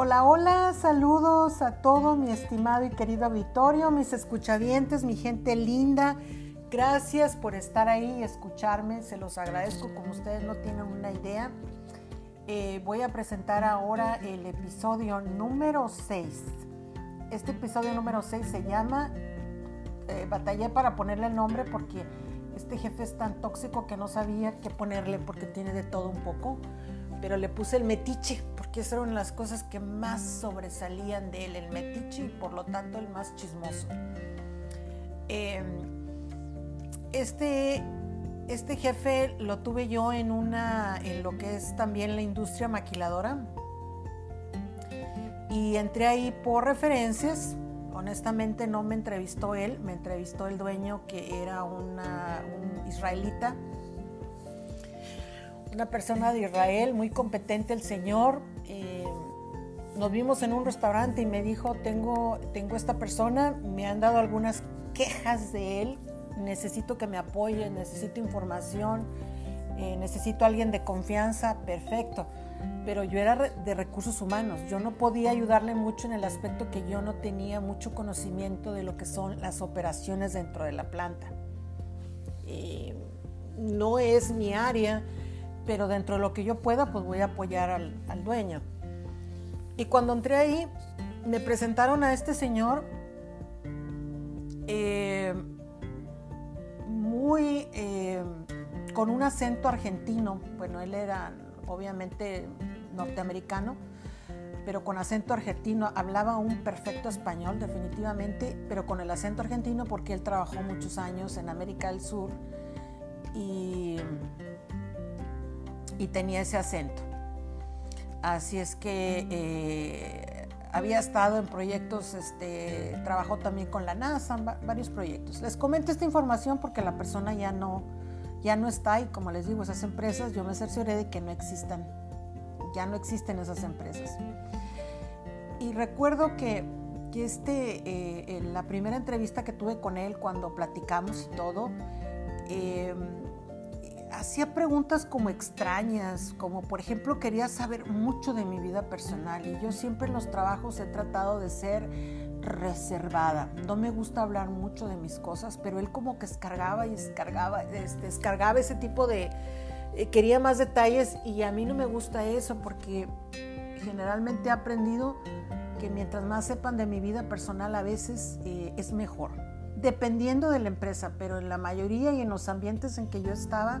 Hola, hola, saludos a todo mi estimado y querido auditorio, mis escuchavientes, mi gente linda. Gracias por estar ahí y escucharme, se los agradezco como ustedes no tienen una idea. Eh, voy a presentar ahora el episodio número 6. Este episodio número 6 se llama, eh, batallé para ponerle el nombre porque este jefe es tan tóxico que no sabía qué ponerle porque tiene de todo un poco, pero le puse el metiche porque esa era una de las cosas que más sobresalían de él, el metiche y por lo tanto el más chismoso. Em, este este jefe lo tuve yo en una, en lo que es también la industria maquiladora. Y entré ahí por referencias. Honestamente no me entrevistó él, me entrevistó el dueño que era una, un israelita. Una persona de Israel, muy competente el señor. Eh, nos vimos en un restaurante y me dijo, tengo, tengo esta persona, me han dado algunas quejas de él necesito que me apoye, necesito información, eh, necesito alguien de confianza, perfecto. Pero yo era de recursos humanos, yo no podía ayudarle mucho en el aspecto que yo no tenía mucho conocimiento de lo que son las operaciones dentro de la planta. Eh, no es mi área, pero dentro de lo que yo pueda, pues voy a apoyar al, al dueño. Y cuando entré ahí, me presentaron a este señor. Eh, muy eh, con un acento argentino. Bueno, él era obviamente norteamericano, pero con acento argentino. Hablaba un perfecto español, definitivamente, pero con el acento argentino porque él trabajó muchos años en América del Sur y, y tenía ese acento. Así es que eh, había estado en proyectos, este, trabajó también con la NASA, varios proyectos. Les comento esta información porque la persona ya no, ya no está y como les digo, esas empresas yo me cercioré de que no existan, ya no existen esas empresas. Y recuerdo que, que este, eh, la primera entrevista que tuve con él cuando platicamos y todo, eh, hacía preguntas como extrañas, como por ejemplo quería saber mucho de mi vida personal y yo siempre en los trabajos he tratado de ser reservada. No me gusta hablar mucho de mis cosas, pero él como que descargaba y descargaba, este, descargaba ese tipo de... Eh, quería más detalles y a mí no me gusta eso porque generalmente he aprendido que mientras más sepan de mi vida personal a veces eh, es mejor dependiendo de la empresa, pero en la mayoría y en los ambientes en que yo estaba,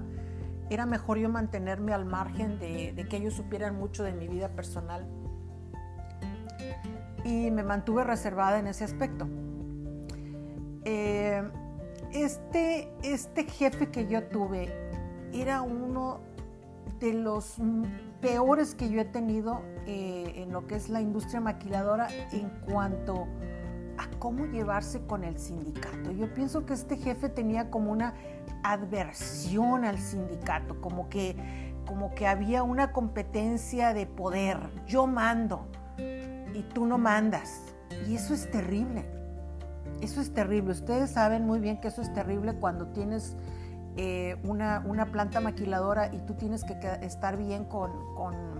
era mejor yo mantenerme al margen de, que ellos supieran mucho de mi vida personal. Y me mantuve reservada en ese aspecto. Eh, este, este jefe que yo tuve era uno de los peores que yo he tenido eh, en lo que es la industria maquiladora en cuanto a cómo llevarse con el sindicato. Yo pienso que este jefe tenía como una adversión al sindicato, como que, como que había una competencia de poder. Yo mando y tú no mandas. Y eso es terrible. Eso es terrible. Ustedes saben muy bien que eso es terrible cuando tienes eh, una, planta maquiladora y tú tienes que estar bien con, con,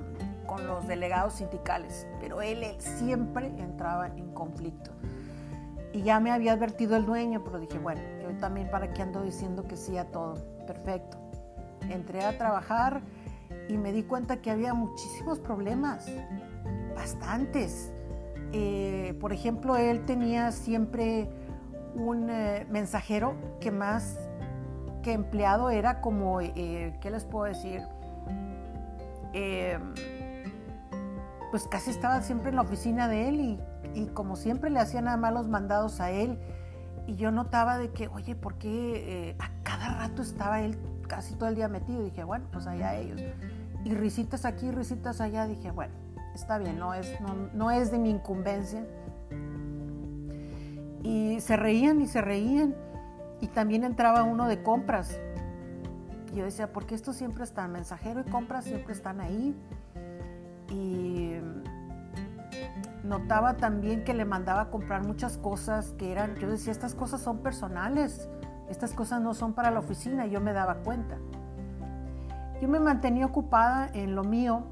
los delegados sindicales. Pero él siempre entraba en conflicto. Y ya me había advertido el dueño, pero dije, bueno, yo también para qué ando diciendo que sí a todo. Perfecto. Entré a trabajar y me di cuenta que había muchísimos problemas, bastantes. Eh, por ejemplo, él tenía siempre un eh, mensajero que más que empleado era como, eh, ¿qué les puedo decir? pues casi estaba siempre en la oficina de él y y como siempre le hacían nada más los mandados a él y yo notaba de que, oye, ¿por qué eh, a cada rato estaba él casi todo el día metido? dije, bueno, pues allá ellos. Y risitas aquí, risitas allá, dije, bueno, está bien, no es, no, es de mi incumbencia. Y se reían y se reían. Y también entraba uno de compras. Y yo decía, ¿por qué estos siempre están? Mensajero y compras siempre están ahí. Notaba también que le mandaba a comprar muchas cosas que eran, yo decía, estas cosas son personales, estas cosas no son para la oficina, yo me daba cuenta. Yo me mantenía ocupada en lo mío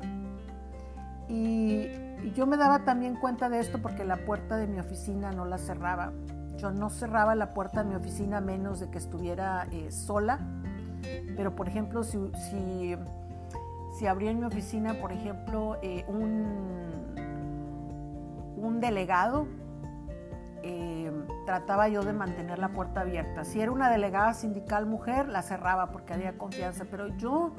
y y yo me daba también cuenta de esto porque la puerta de mi oficina no la cerraba. Yo no cerraba la puerta de mi oficina menos de que estuviera eh, sola. Pero, por ejemplo, si, si, si, abría en mi oficina, por ejemplo, eh, un, un delegado, eh, trataba yo de mantener la puerta abierta. Si era una delegada sindical mujer, la cerraba porque había confianza. Pero yo,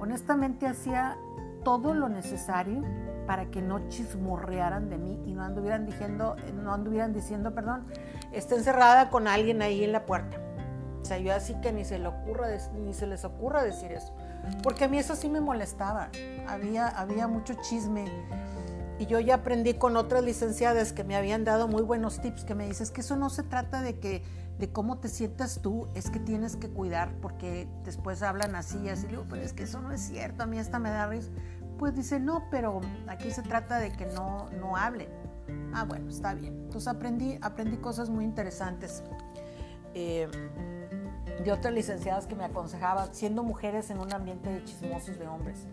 honestamente, hacía todo lo necesario para que no chismorrearan de mí y no anduvieran diciendo, no anduvieran diciendo, perdón, está encerrada con alguien ahí en la puerta. O sea, yo así que ni se, le ocurra, ni se les ocurra decir eso. Porque a mí eso sí me molestaba. Había, había mucho chisme. Y yo ya aprendí con otras licenciadas que me habían dado muy buenos tips, que me dices que eso no se trata de que de cómo te sientas tú, es que tienes que cuidar, porque después hablan así así, digo, pero es que eso no es cierto, a mí esta me da risa. Pues dice, no, pero aquí se trata de que no, no hablen. Ah, bueno, está bien. Entonces aprendí, aprendí cosas muy interesantes. Eh, de otras licenciadas que me aconsejaban, siendo mujeres en un ambiente de chismosos de hombres.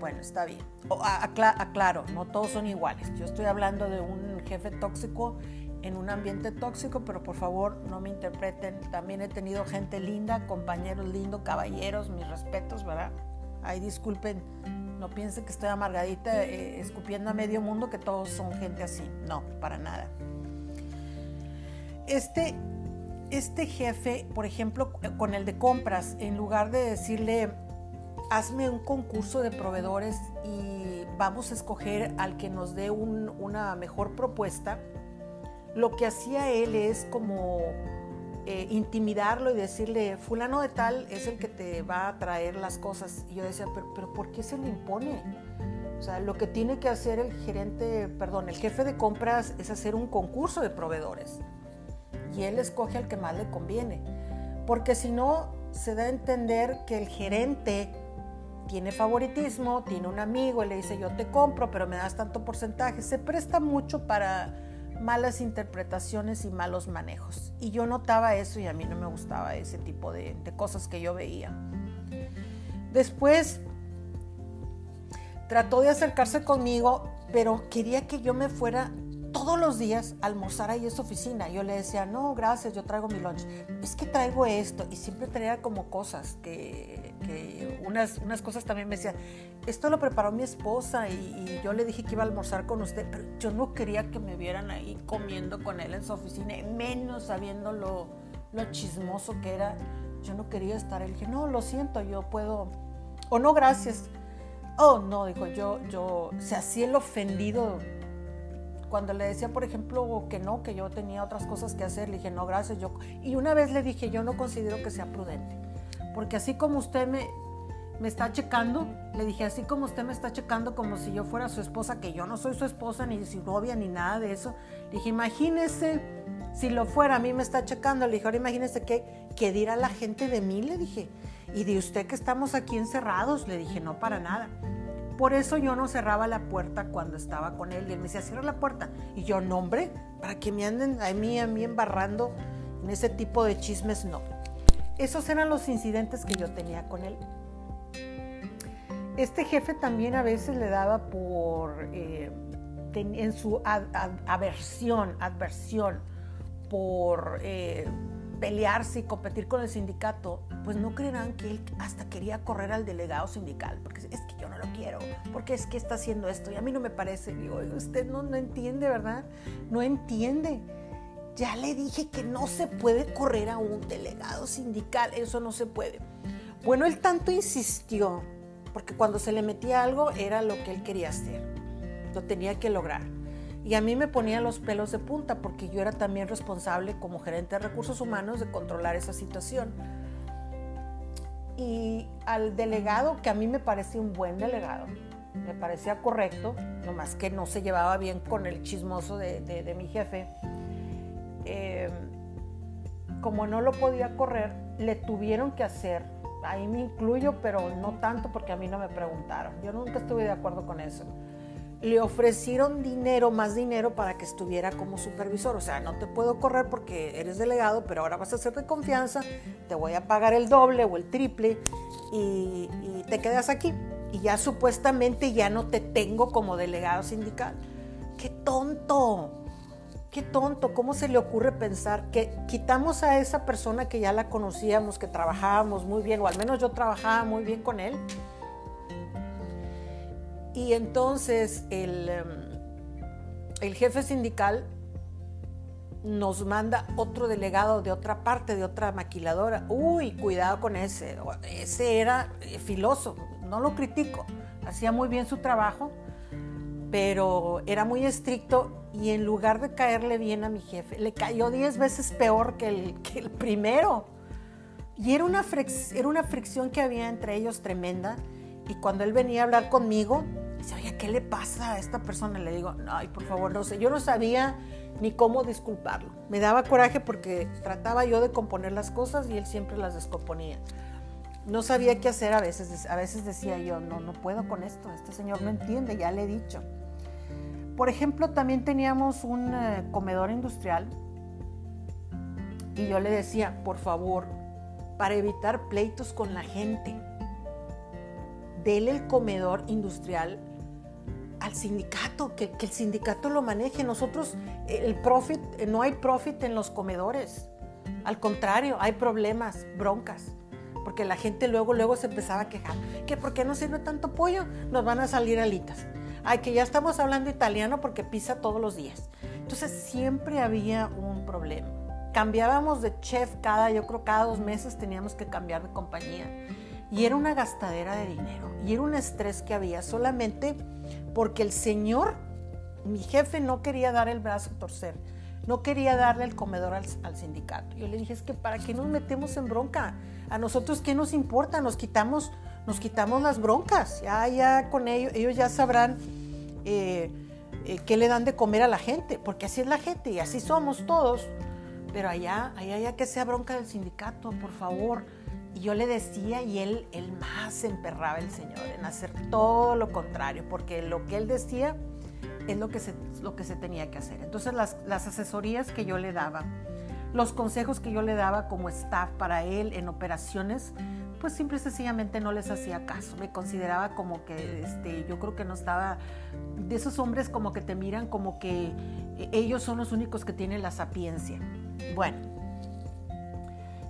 Bueno, está bien. aclaro, no todos son iguales. Yo estoy hablando de un jefe tóxico en un ambiente tóxico, pero por favor no me interpreten. También he tenido gente linda, compañeros lindos, caballeros, mis respetos, ¿verdad? Ahí disculpen no piense que estoy amargadita eh, escupiendo a medio mundo que todos son gente así. No, para nada. Este, este jefe, por ejemplo, con el de compras, en lugar de decirle, hazme un concurso de proveedores y vamos a escoger al que nos dé una mejor propuesta, lo que hacía él es como eh, intimidarlo y decirle, fulano de tal es el que te va a traer las cosas. Y yo decía, pero, pero ¿por qué se le impone? O sea, lo que tiene que hacer el gerente, perdón, el jefe de compras es hacer un concurso de proveedores. Y él escoge al que más le conviene. Porque si no, se da a entender que el gerente tiene favoritismo, tiene un amigo y le dice yo te compro, pero me das tanto porcentaje. Se presta mucho para malas interpretaciones y malos manejos. Y yo notaba eso y a mí no me gustaba ese tipo de, cosas que yo veía. Después trató de acercarse conmigo, pero quería que yo me fuera todos los días almorzar ahí en su oficina. Yo le decía, no, gracias, yo traigo mi lunch. Es que traigo esto. Y siempre traía como cosas que, unas, unas cosas también me decían, esto lo preparó mi esposa y, yo le dije que iba a almorzar con usted, pero yo no quería que me vieran ahí comiendo con él en su oficina, menos sabiendo lo, lo chismoso que era. Yo no quería estar. Él dije, no, lo siento, yo puedo. O no, gracias. Oh, no, dijo, yo, yo, se hacía el ofendido cuando le decía, por ejemplo, que no, que yo tenía otras cosas que hacer, le dije, no, gracias, yo. Y una vez le dije, yo no considero que sea prudente, porque así como usted me, me está checando, le dije, así como usted me está checando como si yo fuera su esposa, que yo no soy su esposa, ni su novia, ni nada de eso, le dije, imagínese si lo fuera, a mí me está checando, le dije, ahora imagínese qué, qué dirá la gente de mí, le dije, y de usted que estamos aquí encerrados, le dije, no para nada. Por eso yo no cerraba la puerta cuando estaba con él y él me decía, cierra la puerta. Y yo, no, hombre, para que me anden a mí, a mí embarrando en ese tipo de chismes, no. Esos eran los incidentes que yo tenía con él. Este jefe también a veces le daba por, eh, en su aversión, adversión, por eh, pelearse y competir con el sindicato, pues no creerán que él hasta quería correr al delegado sindical, porque es que yo no lo quiero, porque es que está haciendo esto y a mí no me parece. Digo, usted no, no entiende, ¿verdad? No entiende. Ya le dije que no se puede correr a un delegado sindical, eso no se puede. Bueno, él tanto insistió, porque cuando se le metía algo era lo que él quería hacer, lo tenía que lograr. Y a mí me ponía los pelos de punta porque yo era también responsable como gerente de recursos humanos de controlar esa situación. Y al delegado, que a mí me parecía un buen delegado, me parecía correcto, nomás que no se llevaba bien con el chismoso de, mi jefe, eh, como no lo podía correr, le tuvieron que hacer, ahí me incluyo, pero no tanto porque a mí no me preguntaron, yo nunca estuve de acuerdo con eso le ofrecieron dinero, más dinero para que estuviera como supervisor. O sea, no te puedo correr porque eres delegado, pero ahora vas a ser de confianza, te voy a pagar el doble o el triple y, te quedas aquí. y ya supuestamente ya no te tengo como delegado sindical. ¡Qué tonto! Qué tonto, ¿cómo se le ocurre pensar que quitamos a esa persona que ya la conocíamos, que trabajábamos muy bien, o al menos yo trabajaba muy bien con él? Y entonces el, em, el jefe sindical nos manda otro delegado de otra parte, de otra maquiladora. Uy, cuidado con ese. Ese era eh, filoso, no lo critico. Hacía muy bien su trabajo, pero era muy estricto y en lugar de caerle bien a mi jefe, le cayó diez veces peor que el, primero. Y era una, era una fricción que había entre ellos tremenda. Y cuando él venía a hablar conmigo, ¿qué le pasa a esta persona? Le digo, ay, por favor, no sé. Yo no sabía ni cómo disculparlo. Me daba coraje porque trataba yo de componer las cosas y él siempre las descomponía. No sabía qué hacer a veces. A veces decía yo, no, no puedo con esto. Este señor no entiende, ya le he dicho. Por ejemplo, también teníamos un eh, comedor industrial y yo le decía, por favor, para evitar pleitos con la gente, dele el comedor industrial al sindicato, que, que, el sindicato lo maneje. Nosotros, el profit, no hay profit en los comedores. Al contrario, hay problemas, broncas. Porque la gente luego, luego se empezaba a quejar. Que por qué no sirve tanto pollo, nos van a salir alitas ay, que ya estamos hablando italiano porque pisa todos los días. Entonces siempre había un problema. Cambiábamos de chef cada, yo creo cada dos meses teníamos que cambiar de compañía. Y era una gastadera de dinero. Y era un estrés que había solamente porque el señor, mi jefe, no quería dar el brazo a torcer. No quería darle el comedor al, al sindicato. Yo le dije, es que ¿para qué nos metemos en bronca? A nosotros, ¿qué nos importa? Nos quitamos nos quitamos las broncas. Ya, ya con ellos, ellos ya sabrán eh, eh, qué le dan de comer a la gente, porque así es la gente y así somos todos. Pero allá, allá ya que sea bronca del sindicato, por favor. Y yo le decía y él, él más emperraba el Señor en hacer todo lo contrario, porque lo que él decía es lo que se, lo que se tenía que hacer. Entonces las, las asesorías que yo le daba, los consejos que yo le daba como staff para él en operaciones, pues simple y sencillamente no les hacía caso. Me consideraba como que este, yo creo que no estaba de esos hombres como que te miran como que ellos son los únicos que tienen la sapiencia. Bueno,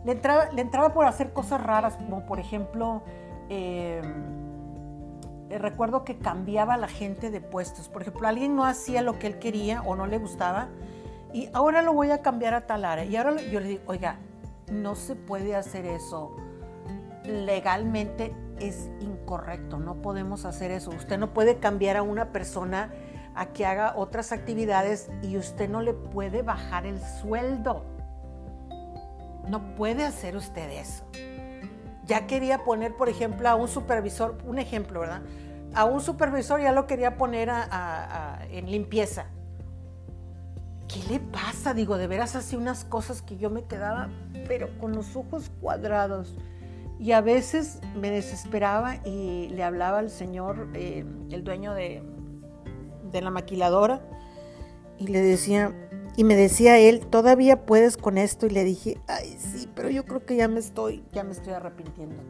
le entraba, le entraba por hacer cosas raras, como por ejemplo, em, eh, recuerdo que cambiaba la gente de puestos. Por ejemplo, alguien no hacía lo que él quería o no le gustaba y ahora lo voy a cambiar a tal área. Y ahora yo le digo, oiga, no se puede hacer eso legalmente es incorrecto, no podemos hacer eso. Usted no puede cambiar a una persona a que haga otras actividades y usted no le puede bajar el sueldo. No puede hacer usted eso. Ya quería poner, por ejemplo, a un supervisor, un ejemplo, ¿verdad? A un supervisor ya lo quería poner en limpieza. ¿Qué le pasa? Digo, de veras así unas cosas que yo me quedaba, pero con los ojos cuadrados. Y a veces me desesperaba y le hablaba al señor, eh, el dueño de, de la maquiladora, y le decía, y me decía él, todavía puedes con esto. Y le dije, ay, sí, pero yo creo que ya me estoy, ya me estoy arrepintiendo.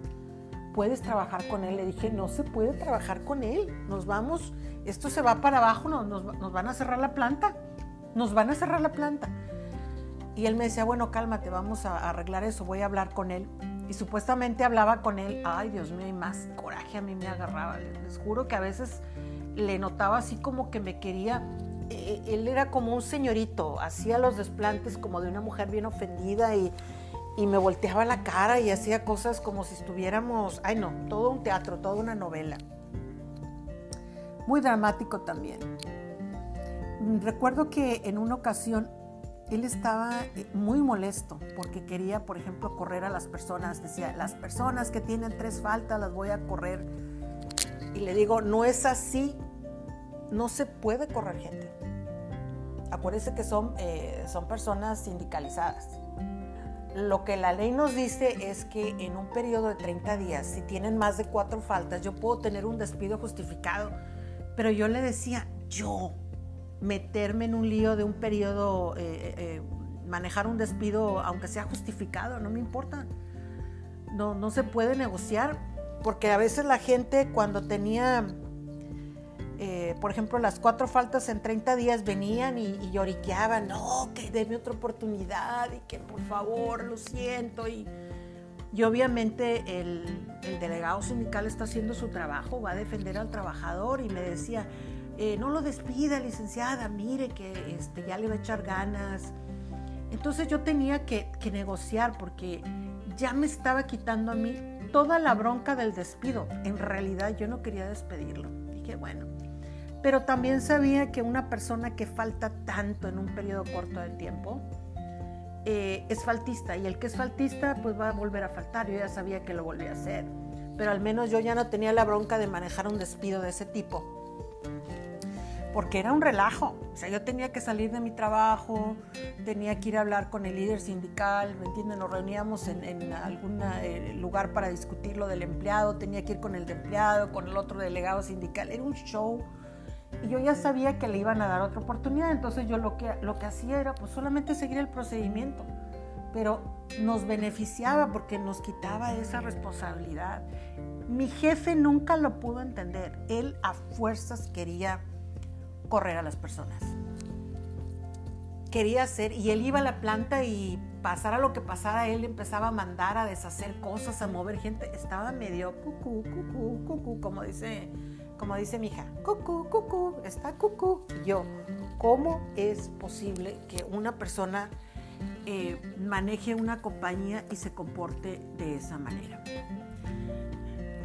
¿Puedes trabajar con él? Le dije, no se puede trabajar con él. Nos vamos, esto se va para abajo, nos, nos van a cerrar la planta. Nos van a cerrar la planta. Y él me decía, bueno, cálmate, vamos a arreglar eso, voy a hablar con él y supuestamente hablaba con él, ay Dios mío, y más coraje a mí me agarraba. Les, juro que a veces le notaba así como que me quería, eh, él era como un señorito, hacía los desplantes como de una mujer bien ofendida y, y me volteaba la cara y hacía cosas como si estuviéramos, ay no, todo un teatro, toda una novela. Muy dramático también. Recuerdo que en una ocasión él estaba eh, muy molesto porque quería, por ejemplo, correr a las personas. Decía, las personas que tienen tres faltas las voy a correr. Y le digo, no es así. No se puede correr gente. Acuérdense que son, eh, son personas sindicalizadas. Lo que la ley nos dice es que en un periodo de 30 días, si tienen más de cuatro faltas, yo puedo tener un despido justificado. Pero yo le decía, yo, meterme en un lío de un periodo, eh, eh, manejar un despido, aunque sea justificado, no me importa. No, no se puede negociar. porque a veces la gente cuando tenía, eh, por ejemplo, las cuatro faltas en 30 días venían y, lloriqueaban, no, que déme otra oportunidad y que por favor, lo siento. Y, y obviamente el, el, delegado sindical está haciendo su trabajo, va a defender al trabajador y me decía, eh, no lo despida, licenciada, mire que este, ya le va a echar ganas. Entonces yo tenía que, que negociar porque ya me estaba quitando a mí toda la bronca del despido. En realidad yo no quería despedirlo. Dije, bueno, pero también sabía que una persona que falta tanto en un periodo corto de tiempo, eh, es faltista y el que es faltista pues va a volver a faltar. Yo ya sabía que lo volvía a hacer, pero al menos yo ya no tenía la bronca de manejar un despido de ese tipo. Porque era un relajo, o sea, yo tenía que salir de mi trabajo, tenía que ir a hablar con el líder sindical, ¿me entienden? Nos reuníamos en, algún eh, lugar para discutir lo del empleado, tenía que ir con el empleado, con el otro delegado sindical, era un show y yo ya sabía que le iban a dar otra oportunidad, entonces yo lo que, lo que hacía era pues solamente seguir el procedimiento, pero nos beneficiaba porque nos quitaba esa responsabilidad. Mi jefe nunca lo pudo entender, él a fuerzas quería correr a las personas. Quería hacer, y él iba a la planta y pasara lo que pasara, él empezaba a mandar a deshacer cosas, a mover gente. Estaba medio cucú, cucú, cucú, como dice como dice mi hija, cucú, cucú, está cucú. yo, ¿cómo es posible que una persona eh, maneje una compañía y se comporte de esa manera?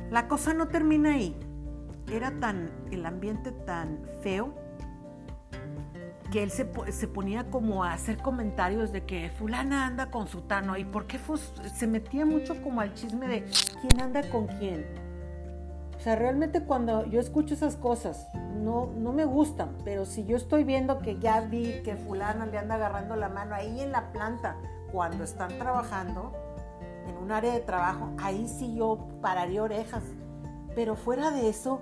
La cosa no termina ahí. Era tan, el ambiente tan feo que él se, se, ponía como a hacer comentarios de que fulana anda con sutano y por qué se metía mucho como al chisme de quién anda con quién o sea, realmente cuando yo escucho esas cosas, no, no me gustan, pero si yo estoy viendo que ya vi que fulana le anda agarrando la mano ahí en la planta, cuando están trabajando en un área de trabajo, ahí sí yo pararía orejas. Pero fuera de eso,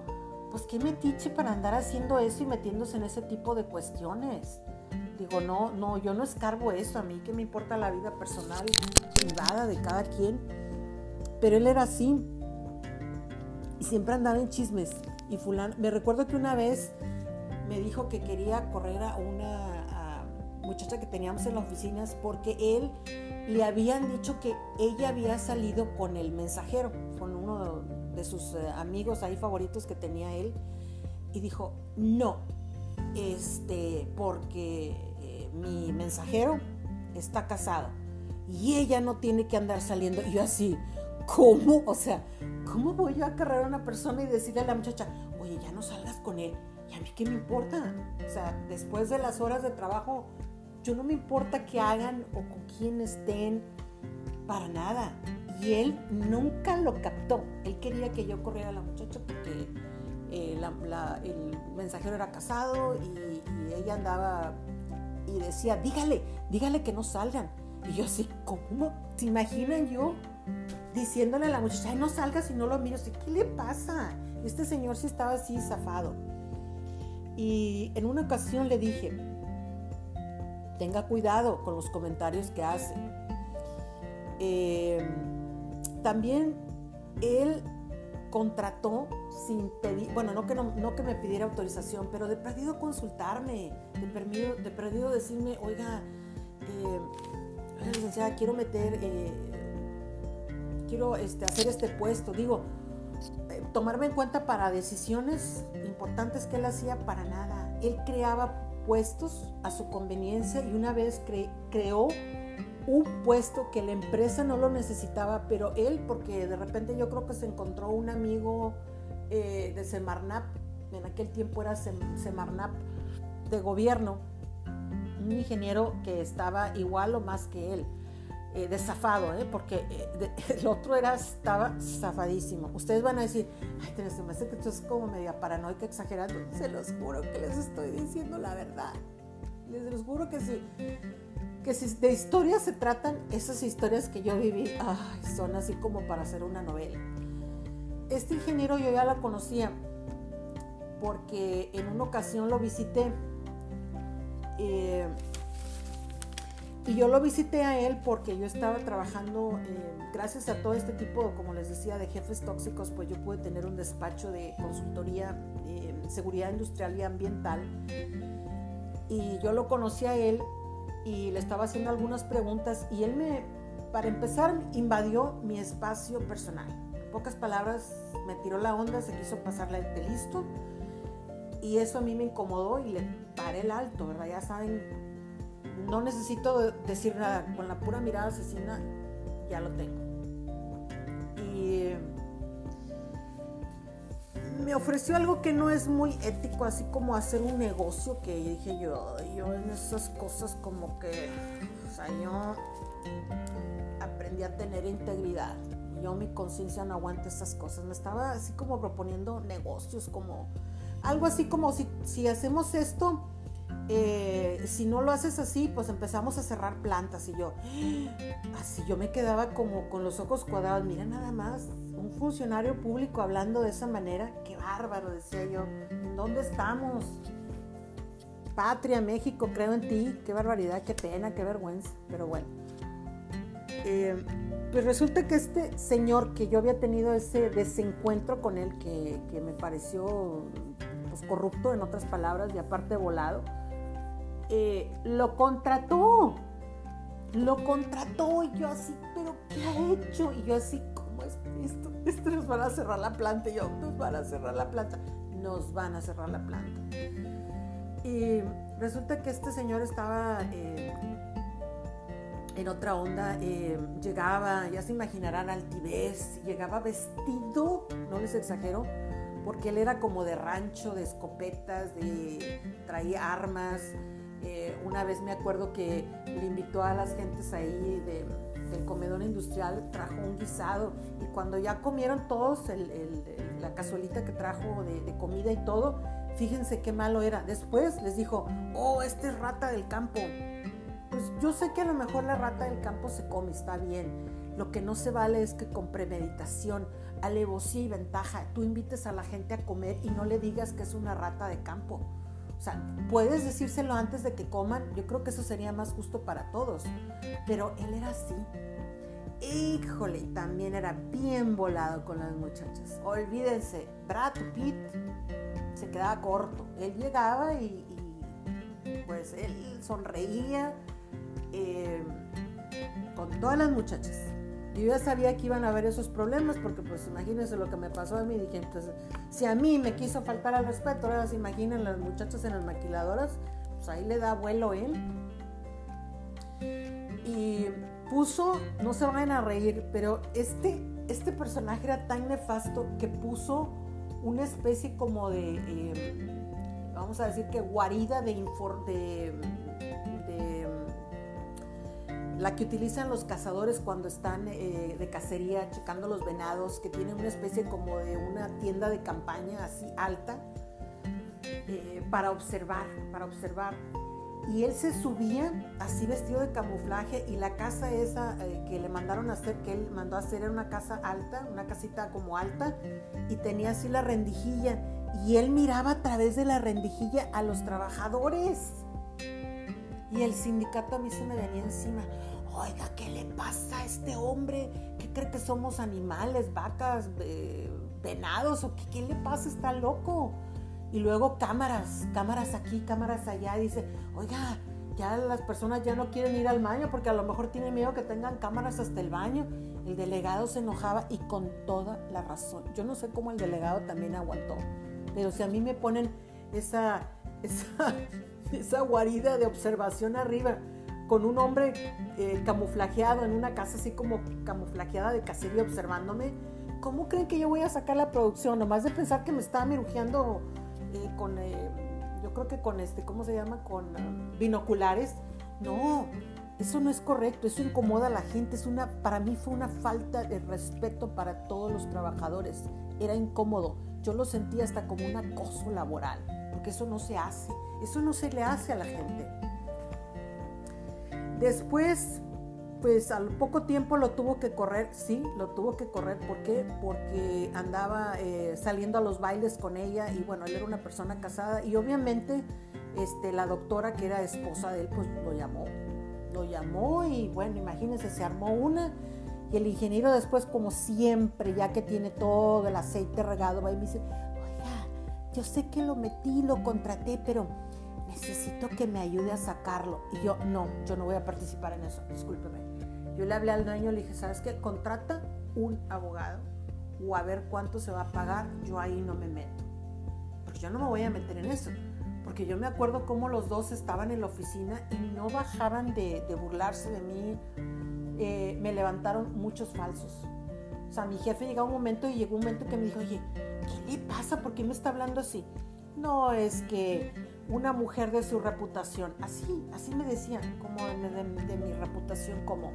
pues qué metiche para andar haciendo eso y metiéndose en ese tipo de cuestiones. Digo, no, no, yo no escarbo eso, a mí que me importa la vida personal, privada de cada quien. Pero él era así, y siempre andaba en chismes. Y fulano, me recuerdo que una vez me dijo que quería correr a una muchacha que teníamos en las oficinas porque él le habían dicho que ella había salido con el mensajero, con uno de sus eh, amigos ahí favoritos que tenía él. Y dijo, no, este, porque eh, mi mensajero está casado y ella no tiene que andar saliendo. Y yo así, ¿cómo? O sea, ¿cómo voy yo a acarrear a una persona y decirle a la muchacha, oye, ya no salgas con él? ¿Y a mí qué me importa? O sea, después de las horas de trabajo, yo no me importa qué hagan o con quién estén, para nada. Y él nunca lo captó. Él quería que yo corriera a la muchacha porque eh, el mensajero era casado y, y ella andaba y decía, dígale, dígale que no salgan. Y yo así, ¿cómo? ¿Se imaginan yo? Diciéndole a la muchacha, no salgas y no lo mires. ¿Qué le pasa? Este señor sí estaba así zafado. Y en una ocasión le dije, tenga cuidado con los comentarios que hace. Eh, también él contrató sin pedir, bueno, no que, no, que me pidiera autorización, pero de perdido consultarme, de perdido, de perdido decirme, oiga, eh, licenciada, quiero meter eh, quiero este, hacer este puesto. Digo, eh, tomarme en cuenta para decisiones importantes que él hacía para nada. Él creaba puestos a su conveniencia y una vez creó un puesto que la empresa no lo necesitaba, pero él, porque de repente yo creo que se encontró un amigo eh, de Semarnap, en aquel tiempo era Semarnap de gobierno, un ingeniero que estaba igual o más que él eh, desafado, ¿eh? porque eh, el otro era, estaba zafadísimo. Ustedes van a decir, ay, te me hace que tú es como media paranoica, exagerando. Se los juro que les estoy diciendo la verdad. Les los juro que sí. Que si de historias se tratan, esas historias que yo viví, son así como para hacer una novela. Este ingeniero yo ya la conocía porque en una ocasión lo visité. Eh, Y yo lo visité a él porque yo estaba trabajando, eh, gracias a todo este tipo, como les decía, de jefes tóxicos, pues yo pude tener un despacho de consultoría de seguridad industrial y ambiental. Y yo lo conocí a él y le estaba haciendo algunas preguntas y él me, para empezar, invadió mi espacio personal. En pocas palabras, me tiró la onda, se quiso pasarle de listo y eso a mí me incomodó y le paré el alto, ¿verdad? Ya saben no necesito decir nada, con la pura mirada asesina ya lo tengo. Y me ofreció algo que no es muy ético, así como hacer un negocio que dije yo, yo en esas cosas como que, o sea, yo aprendí a tener integridad. Yo mi conciencia no aguanta esas cosas. Me estaba así como proponiendo negocios, como algo así como si, si hacemos esto, eh, si no lo haces así, pues empezamos a cerrar plantas y yo, así yo me quedaba como con los ojos cuadrados, mira nada más, un funcionario público hablando de esa manera, qué bárbaro, decía yo, ¿en dónde estamos? Patria, México, creo en ti, qué barbaridad, qué pena, qué vergüenza, pero bueno. Eh, pues resulta que este señor que yo había tenido ese desencuentro con él, que, que me pareció pues, corrupto en otras palabras y aparte volado, eh, lo contrató. Lo contrató y yo así, pero ¿qué ha hecho? Y yo así, ¿cómo es esto? Esto nos van a cerrar la planta. Y yo, nos van a cerrar la planta. Nos van a cerrar la planta. Y resulta que este señor estaba eh, en otra onda. Eh, llegaba, ya se imaginarán, altivez. Llegaba vestido, no les exagero, porque él era como de rancho, de escopetas, de traía armas. Eh, una vez me acuerdo que le invitó a las gentes ahí del comedor industrial, trajo un guisado y cuando ya comieron todos la cazuelita que trajo de, comida y todo, fíjense qué malo era. Después les dijo, oh, este es rata del campo. Pues yo sé que a lo mejor la rata del campo se come, está bien. Lo que no se vale es que con premeditación, alevosía y ventaja, tú invites a la gente a comer y no le digas que es una rata de campo o sea, puedes decírselo antes de que coman, yo creo que eso sería más justo para todos. Pero él era así. Híjole, también era bien volado con las muchachas. Olvídense, Brad Pitt se quedaba corto. Él llegaba y, pues él sonreía eh, con todas las muchachas. Yo ya sabía que iban a haber esos problemas porque pues imagínense lo que me pasó a mí. Dije, entonces, si a mí me quiso faltar al respeto, ahora se imaginen las muchachas en las maquiladoras, pues ahí le da vuelo él. Y puso, no se van a reír, pero este, este personaje era tan nefasto que puso una especie como de, eh, vamos a decir que guarida de, de la que utilizan los cazadores cuando están eh, de cacería checando los venados, que tienen una especie como de una tienda de campaña así alta eh, para observar, para observar. Y él se subía así vestido de camuflaje y la casa esa eh, que le mandaron a hacer, que él mandó a hacer era una casa alta, una casita como alta y tenía así la rendijilla y él miraba a través de la rendijilla a los trabajadores. Y el sindicato a mí se me venía encima oiga, ¿qué le pasa a este hombre? ¿Qué cree que somos animales, vacas, venados? ¿O qué, le pasa? Está loco. Y luego cámaras, cámaras aquí, cámaras allá. dice, oiga, ya las personas ya no quieren ir al baño porque a lo mejor tienen miedo que tengan cámaras hasta el baño. El delegado se enojaba y con toda la razón. Yo no sé cómo el delegado también aguantó, pero si a mí me ponen esa, esa, esa guarida de observación arriba, con un hombre eh, camuflajeado en una casa así como camuflajeada de cacería observándome, ¿cómo creen que yo voy a sacar la producción? Nomás de pensar que me está mirujeando eh, con, eh, yo creo que con este, ¿cómo se llama? Con binoculares. No, eso no es correcto, eso incomoda a la gente, es una, para mí fue una falta de respeto para todos los trabajadores, era incómodo, yo lo sentía hasta como un acoso laboral, porque eso no se hace, eso no se le hace a la gente. Después, pues al poco tiempo lo tuvo que correr, sí, lo tuvo que correr. ¿Por qué? Porque andaba eh, saliendo a los bailes con ella y bueno, él era una persona casada y obviamente este, la doctora que era esposa de él, pues lo llamó. lo llamó y bueno, imagínense, se armó una y el ingeniero después, como siempre, ya que tiene todo el aceite regado, va y me dice, oiga, yo sé que lo metí, lo contraté, pero necesito que me ayude a sacarlo. Y yo, no, yo no voy a participar en eso, discúlpeme. Yo le hablé al dueño, le dije, ¿sabes qué? Contrata un abogado o a ver cuánto se va a pagar, yo ahí no me meto. Porque yo no me voy a meter en eso. Porque yo me acuerdo cómo los dos estaban en la oficina y no bajaban de, de burlarse de mí, eh, me levantaron muchos falsos. O sea, mi jefe llegó un momento y llegó un momento que me dijo, oye, ¿qué le pasa? ¿Por qué me está hablando así? No, es que una mujer de su reputación, así, así me decían, como de, mi reputación, como.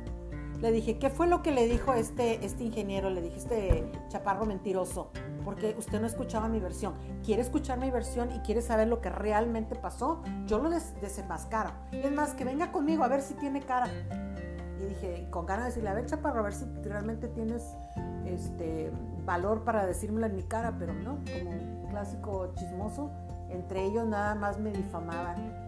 Le dije, ¿qué fue lo que le dijo este, este ingeniero? Le dije, este chaparro mentiroso, porque usted no escuchaba mi versión. ¿Quiere escuchar mi versión y quiere saber lo que realmente pasó? Yo lo des desenmascaro. Es más, que venga conmigo a ver si tiene cara y dije, con ganas de decirle, a ver, chaparro, a ver si realmente tienes este, valor para decírmelo en mi cara, pero no, como un clásico chismoso, entre ellos nada más me difamaban.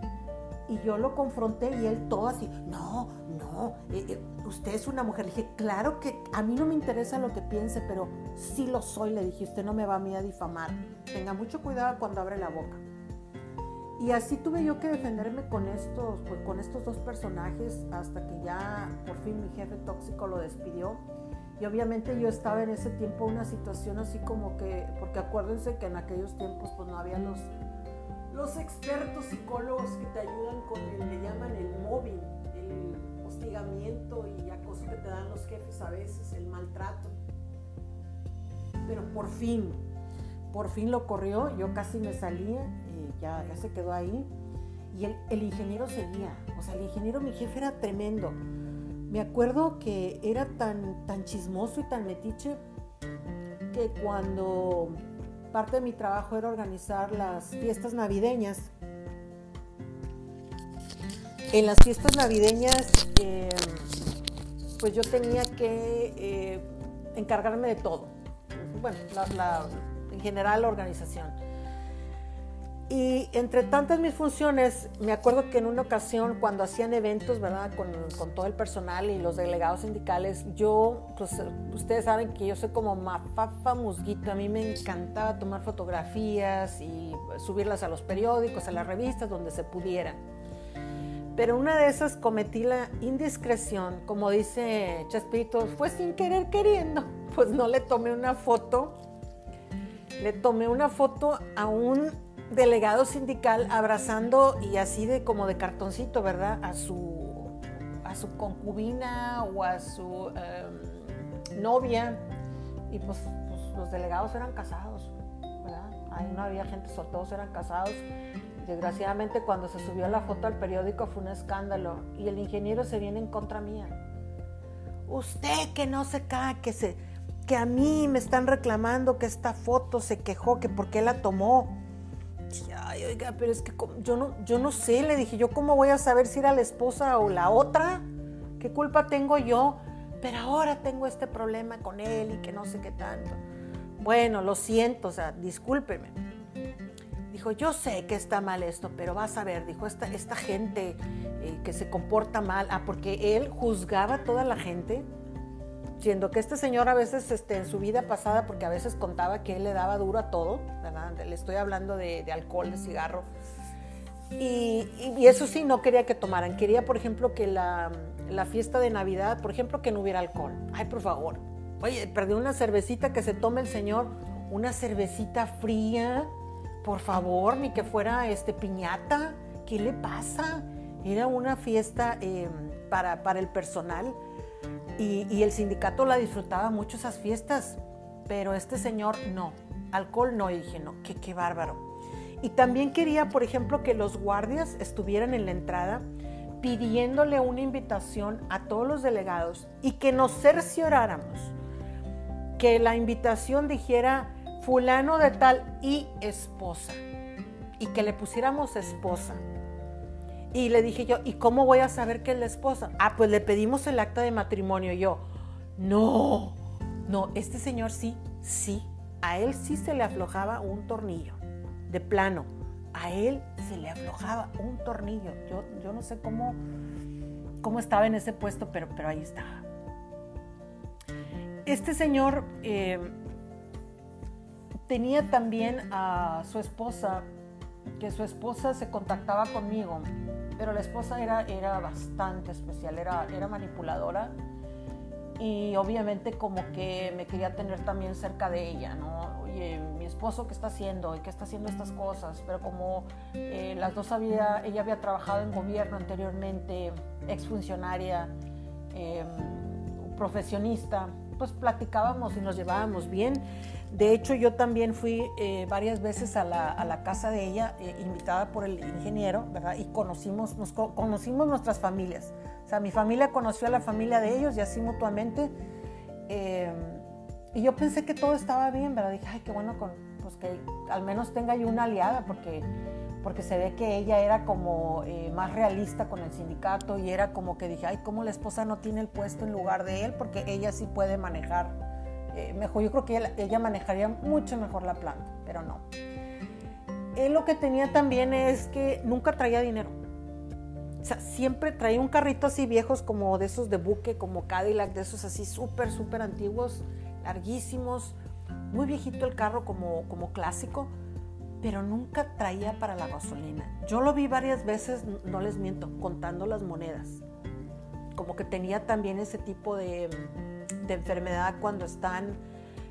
Y yo lo confronté y él todo así, no, no, eh, eh, usted es una mujer. Le dije, claro que a mí no me interesa lo que piense, pero sí lo soy. Le dije, usted no me va a mí a difamar. Tenga mucho cuidado cuando abre la boca. Y así tuve yo que defenderme con estos, pues, con estos dos personajes hasta que ya por fin mi jefe tóxico lo despidió. Y obviamente yo estaba en ese tiempo en una situación así como que, porque acuérdense que en aquellos tiempos pues no había los, los expertos psicólogos que te ayudan con el, le llaman el mobbing, el hostigamiento y ya cosas que te dan los jefes a veces, el maltrato. Pero por fin, por fin lo corrió, yo casi me salía ya, se quedó ahí. Y el, ingeniero seguía, o sea, el ingeniero, mi jefe era tremendo. Me acuerdo que era tan, tan chismoso y tan metiche que cuando parte de mi trabajo era organizar las fiestas navideñas, en las fiestas navideñas, em, pues yo tenía que eh, encargarme de todo. Bueno, en general la organización. Y entre tantas mis funciones, me acuerdo que en una ocasión cuando hacían eventos, ¿verdad? Con, con, todo el personal y los delegados sindicales, yo, pues ustedes saben que yo soy como mafafa musguito, a mí me encantaba tomar fotografías y subirlas a los periódicos, a las revistas, donde se pudiera. Pero una de esas cometí la indiscreción, como dice Chaspito, fue sin querer queriendo, pues no le tomé una foto, le tomé una foto a un delegado sindical abrazando y así de como de cartoncito, ¿verdad? A su, a su concubina o a su em, novia. Y pues, pues, los delegados eran casados, ¿verdad? Ahí no había gente soltera, todos eran casados. Desgraciadamente cuando se subió la foto al periódico fue un escándalo y el ingeniero se viene en contra mía. Usted que no se cae, que se que a mí me están reclamando que esta foto se quejó, que por qué la tomó Ay, oiga, pero es que yo no, yo no sé, le dije, yo cómo voy a saber si era la esposa o la otra, qué culpa tengo yo, pero ahora tengo este problema con él y que no sé qué tanto. Bueno, lo siento, o sea, discúlpeme. Dijo, yo sé que está mal esto, pero vas a ver, dijo, esta, esta gente eh, que se comporta mal, ah, porque él juzgaba a toda la gente, siendo que este señor a veces este, en su vida pasada, porque a veces contaba que él le daba duro a todo, le estoy hablando de, alcohol, de cigarro, y, eso sí, no quería que tomaran, quería, por ejemplo, que la, fiesta de Navidad, por ejemplo, que no hubiera alcohol. Ay, por favor. Oye, perdí una cervecita que se tome el señor, una cervecita fría, por favor, ni que fuera este piñata. ¿Qué le pasa? Era una fiesta em, para, para el personal y, el sindicato la disfrutaba mucho esas fiestas, pero este señor no, alcohol no, dije, no, qué, qué bárbaro. Y también quería, por ejemplo, que los guardias estuvieran en la entrada pidiéndole una invitación a todos los delegados y que nos cercioráramos que la invitación dijera fulano de tal y esposa y que le pusiéramos esposa y le dije yo, ¿y cómo voy a saber que es la esposa? Ah, pues le pedimos el acta de matrimonio. Y yo, no, no, este señor sí, sí, a él sí se le aflojaba un tornillo, de plano. A él se le aflojaba un tornillo. Yo, yo no sé cómo, cómo estaba en ese puesto, pero, pero ahí estaba. Este señor eh, tenía también a su esposa, que su esposa se contactaba conmigo, pero la esposa era, era bastante especial, era, era manipuladora y obviamente como que me quería tener también cerca de ella, ¿no? Oye, mi esposo qué está haciendo y qué está haciendo estas cosas, pero como eh, las dos había, ella había trabajado en gobierno anteriormente, exfuncionaria, eh, profesionista, pues platicábamos y nos llevábamos bien. De hecho, yo también fui eh, varias veces a la, casa de ella, eh, invitada por el ingeniero, ¿verdad? Y conocimos, nos conocimos nuestras familias. O sea, mi familia conoció a la familia de ellos y así mutuamente. Eh, y yo pensé que todo estaba bien, ¿verdad? Dije, ay, qué bueno con, pues que al menos tenga yo una aliada, porque porque se ve que ella era como eh, más realista con el sindicato y era como que dije, ay, ¿cómo la esposa no tiene el puesto en lugar de él? Porque ella sí puede manejar eh, mejor. Yo creo que ella, manejaría mucho mejor la planta, pero no. Él lo que tenía también es que nunca traía dinero. O sea, siempre traía un carrito así viejos como de esos de buque, como Cadillac, de esos así súper, súper antiguos, larguísimos, muy viejito el carro como, como clásico pero nunca traía para la gasolina. Yo lo vi varias veces, no les miento, contando las monedas. Como que tenía también ese tipo de, enfermedad cuando están,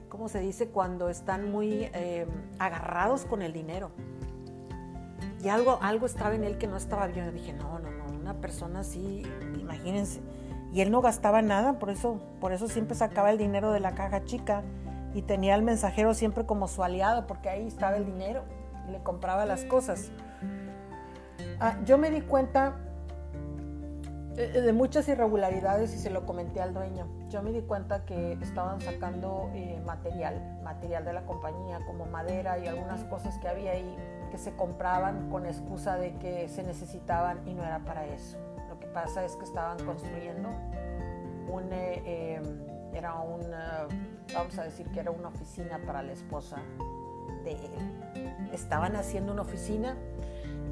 ¿cómo se dice? Cuando están muy eh, agarrados con el dinero. Y algo, algo estaba en él que no estaba bien. Yo dije, no, no, no, una persona así, imagínense. Y él no gastaba nada, por eso, por eso siempre sacaba el dinero de la caja chica y tenía al mensajero siempre como su aliado, porque ahí estaba el dinero le compraba las cosas. Ah, yo me di cuenta de muchas irregularidades y se lo comenté al dueño. Yo me di cuenta que estaban sacando eh, material, material de la compañía, como madera y algunas cosas que había ahí que se compraban con excusa de que se necesitaban y no era para eso. Lo que pasa es que estaban construyendo un, eh, em, era una, vamos a decir que era una oficina para la esposa de él. Estaban haciendo una oficina.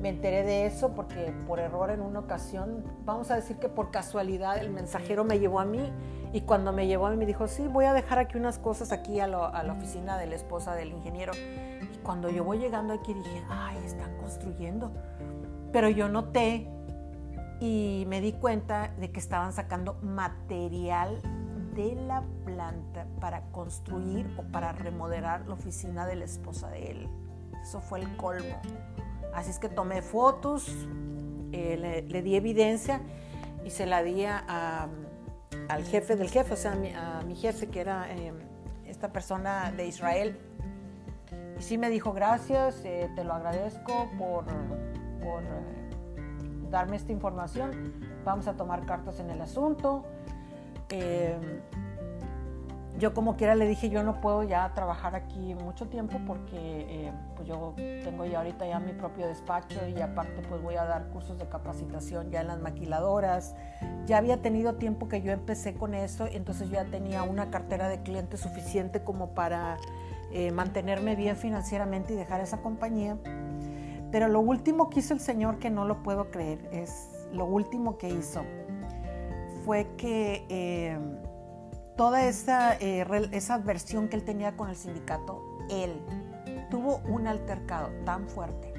Me enteré de eso porque por error en una ocasión, vamos a decir que por casualidad, el mensajero me llevó a mí y cuando me llevó a mí me dijo, sí, voy a dejar aquí unas cosas aquí a, a la oficina de la esposa del ingeniero. Y cuando yo voy llegando aquí dije, ay, están construyendo. Pero yo noté y me di cuenta de que estaban sacando material de la planta para construir o para remodelar la oficina de la esposa de él. Eso fue el colmo. Así es que tomé fotos, eh, le, di evidencia y se la di a, al jefe del jefe, o sea, a mi, jefe, que era em, esta persona de Israel. Y sí me dijo, gracias, eh, te lo agradezco por, eh, darme esta información. Vamos a tomar cartas en el asunto. Yo como quiera le dije, yo no puedo ya trabajar aquí mucho tiempo porque eh, pues yo tengo ya ahorita ya mi propio despacho y aparte pues voy a dar cursos de capacitación ya en las maquiladoras. Ya había tenido tiempo que yo empecé con eso, entonces yo ya tenía una cartera de clientes suficiente como para eh, mantenerme bien financieramente y dejar esa compañía. Pero lo último que hizo el Señor, que no lo puedo creer, es lo último que hizo fue que eh, toda esa, eh, esa adversión que él tenía con el sindicato, él tuvo un altercado tan fuerte,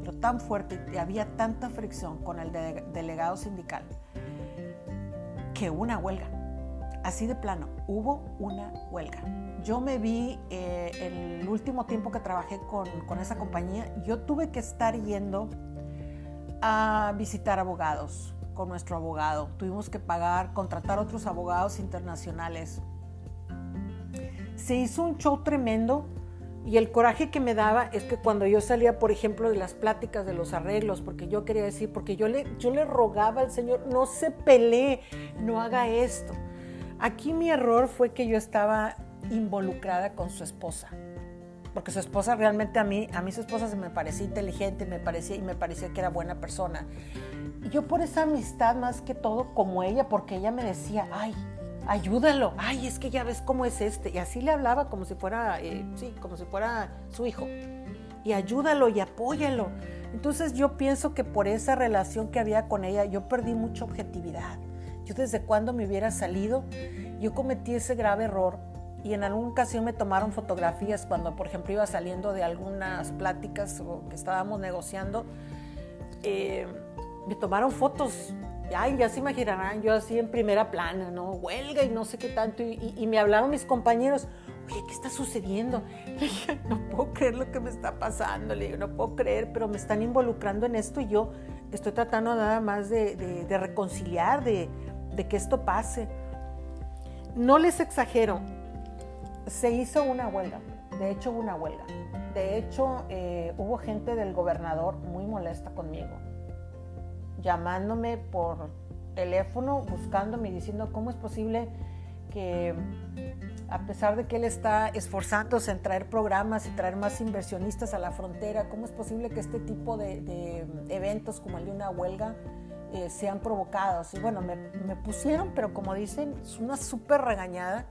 pero tan fuerte y había tanta fricción con el delegado sindical que una huelga. Así de plano, hubo una huelga. Yo me vi eh, el último tiempo que trabajé con, con esa compañía, yo tuve que estar yendo a visitar abogados, con nuestro abogado. Tuvimos que pagar, contratar otros abogados internacionales. Se hizo un show tremendo y el coraje que me daba es que cuando yo salía, por ejemplo, de las pláticas de los arreglos, porque yo quería decir, porque yo le, yo le rogaba al Señor, no se pelee, no haga esto. Aquí mi error fue que yo estaba involucrada con su esposa porque su esposa realmente a mí, a mí su esposa se me parecía inteligente, me parecía y me parecía que era buena persona. Yo por esa amistad más que todo como ella, porque ella me decía, ay, ayúdalo, ay, es que ya ves cómo es este. Y así le hablaba como si fuera, eh, sí, como si fuera su hijo. Y ayúdalo y apóyalo. Entonces yo pienso que por esa relación que había con ella, yo perdí mucha objetividad. Yo desde cuando me hubiera salido, yo cometí ese grave error y en alguna ocasión me tomaron fotografías cuando, por ejemplo, iba saliendo de algunas pláticas o que estábamos negociando. Eh, me tomaron fotos. Ay, ya se imaginarán, yo así en primera plana, ¿no? Huelga y no sé qué tanto. Y, me hablaron mis compañeros, oye, ¿qué está sucediendo? Le dije, no puedo creer lo que me está pasando. Le digo, no puedo creer, pero me están involucrando en esto y yo estoy tratando nada más de, reconciliar, de, de que esto pase. No les exagero, se hizo una huelga, de hecho hubo una huelga. De hecho, eh, hubo gente del gobernador muy molesta conmigo, llamándome por teléfono, buscándome, diciendo cómo es posible que a pesar de que él está esforzándose en traer programas y traer más inversionistas a la frontera, ¿cómo es posible que este tipo de, eventos como el de una huelga eh, sean provocados? Y bueno, me, me pusieron, pero como dicen, es una súper regañada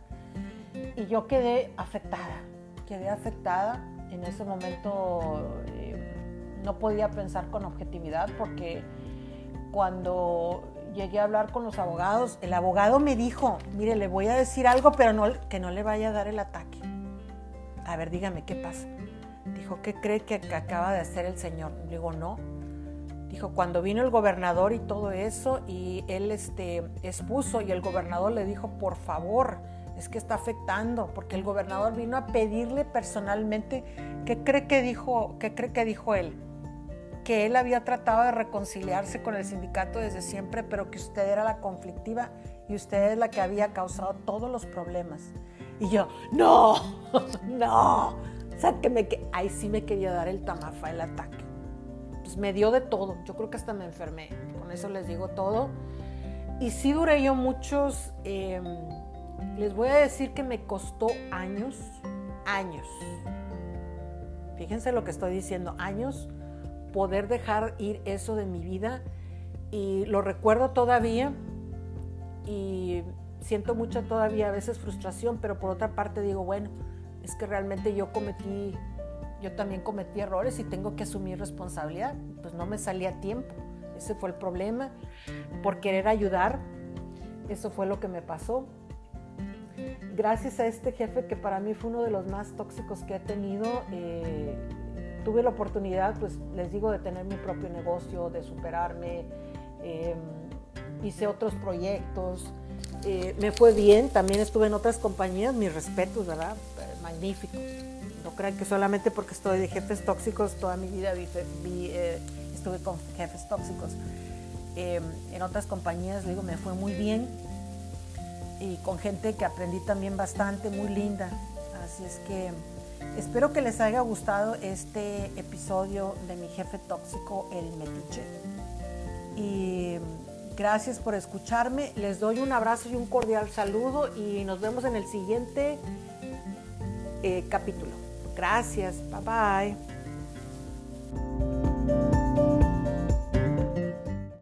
y yo quedé afectada, quedé afectada. En ese momento eh, no podía pensar con objetividad porque cuando llegué a hablar con los abogados, el abogado me dijo, mire, le voy a decir algo, pero no, que no le vaya a dar el ataque. A ver, dígame, ¿qué pasa? Dijo, ¿qué cree que acaba de hacer el señor? Le digo, no. Dijo, cuando vino el gobernador y todo eso, y él este, expuso, y el gobernador le dijo, por favor, es que está afectando, porque el gobernador vino a pedirle personalmente qué cree que dijo, qué cree que dijo él, que él había tratado de reconciliarse con el sindicato desde siempre, pero que usted era la conflictiva y usted es la que había causado todos los problemas. Y yo, no, no, sáqueme que ahí sí me quería dar el tamafa, el ataque. Pues me dio de todo, yo creo que hasta me enfermé, con eso les digo todo. Y sí duré yo muchos... Em, les voy a decir que me costó años, años. Fíjense lo que estoy diciendo, años poder dejar ir eso de mi vida. Y lo recuerdo todavía y siento mucha todavía a veces frustración, pero por otra parte digo, bueno, es que realmente yo cometí, yo también cometí errores y tengo que asumir responsabilidad, pues no me salí a tiempo, ese fue el problema, por querer ayudar, eso fue lo que me pasó, gracias a este jefe que para mí fue uno de los más tóxicos que he tenido, eh, tuve la oportunidad, pues les digo, de tener mi propio negocio, de superarme, em, hice otros proyectos, eh, me fue bien, también estuve en otras compañías, mis respetos, ¿verdad? Eh, magnífico. No crean que solamente porque estoy de jefes tóxicos, toda mi vida estuve con jefes tóxicos. Em, en otras compañías, digo, me fue muy bien y con gente que aprendí también bastante, muy linda. Así es que espero que les haya gustado este episodio de mi jefe tóxico, el metiche. Y gracias por escucharme. Les doy un abrazo y un cordial saludo y nos vemos en el siguiente eh, capítulo. Gracias. Bye bye.